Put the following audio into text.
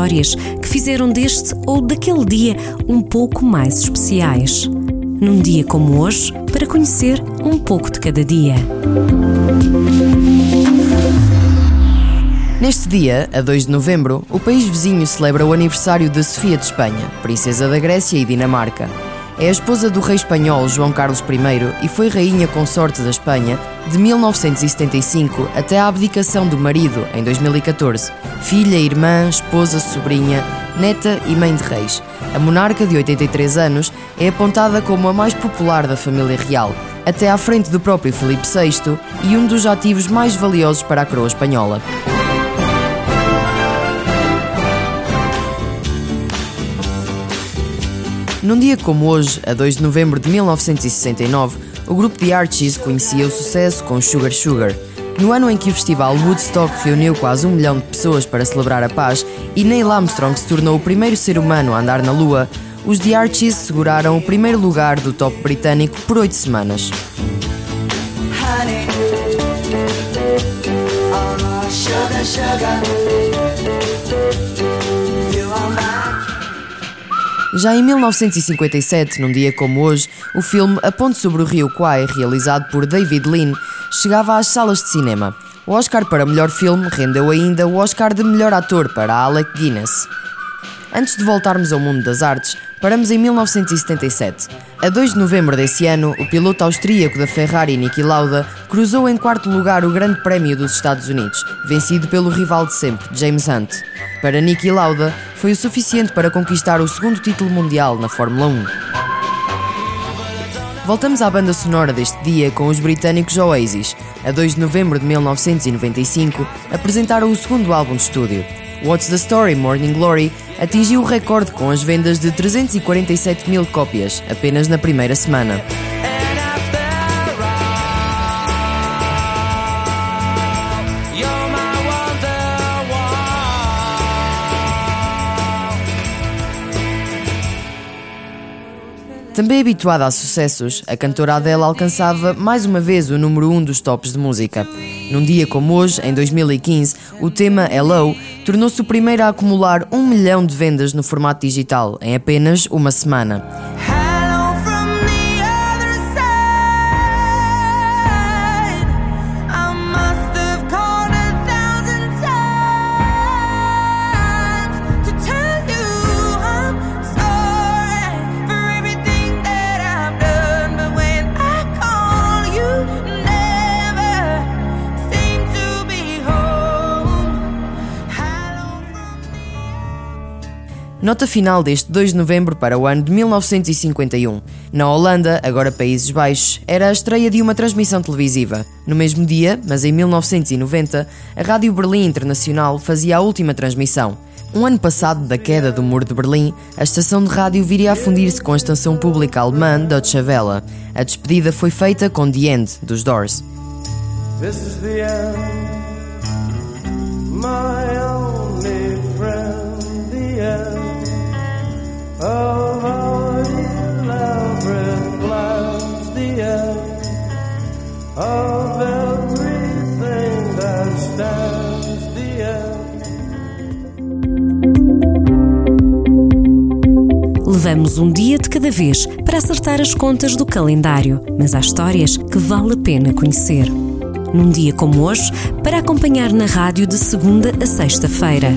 histórias que fizeram deste ou daquele dia um pouco mais especiais. Num dia como hoje, para conhecer um pouco de cada dia. Neste dia, a 2 de novembro, o país vizinho celebra o aniversário de Sofia de Espanha, princesa da Grécia e Dinamarca. É a esposa do rei espanhol João Carlos I e foi rainha consorte da Espanha de 1975 até a abdicação do marido em 2014. Filha, irmã, esposa, sobrinha, neta e mãe de reis. A monarca de 83 anos é apontada como a mais popular da família real, até à frente do próprio Felipe VI e um dos ativos mais valiosos para a coroa espanhola. Num dia como hoje, a 2 de novembro de 1969, o grupo The Archies conhecia o sucesso com Sugar Sugar. No ano em que o festival Woodstock reuniu quase um milhão de pessoas para celebrar a paz e Neil Armstrong se tornou o primeiro ser humano a andar na Lua, os The Archies seguraram o primeiro lugar do top britânico por oito semanas. Honey. Já em 1957, num dia como hoje, o filme A Ponte sobre o Rio Kwai, realizado por David Lean, chegava às salas de cinema. O Oscar para melhor filme rendeu ainda o Oscar de melhor ator para Alec Guinness. Antes de voltarmos ao mundo das artes, paramos em 1977. A 2 de novembro desse ano, o piloto austríaco da Ferrari Niki Lauda cruzou em quarto lugar o Grande Prémio dos Estados Unidos, vencido pelo rival de sempre, James Hunt. Para Niki Lauda, foi o suficiente para conquistar o segundo título mundial na Fórmula 1. Voltamos à banda sonora deste dia com os britânicos Oasis. A 2 de novembro de 1995, apresentaram o segundo álbum de estúdio. What's the Story Morning Glory atingiu o recorde com as vendas de 347 mil cópias apenas na primeira semana. Também habituada a sucessos, a cantora Adele alcançava mais uma vez o número 1 um dos tops de música. Num dia como hoje, em 2015, o tema Hello tornou-se o primeiro a acumular um milhão de vendas no formato digital em apenas uma semana. Nota final deste 2 de novembro para o ano de 1951. Na Holanda, agora Países Baixos, era a estreia de uma transmissão televisiva. No mesmo dia, mas em 1990, a Rádio Berlim Internacional fazia a última transmissão. Um ano passado da queda do Muro de Berlim, a estação de rádio viria a fundir-se com a estação pública alemã Deutsche Welle. A despedida foi feita com The End, dos Doors. Levamos um dia de cada vez para acertar as contas do calendário, mas há histórias que vale a pena conhecer. Num dia como hoje, para acompanhar na rádio de segunda a sexta-feira.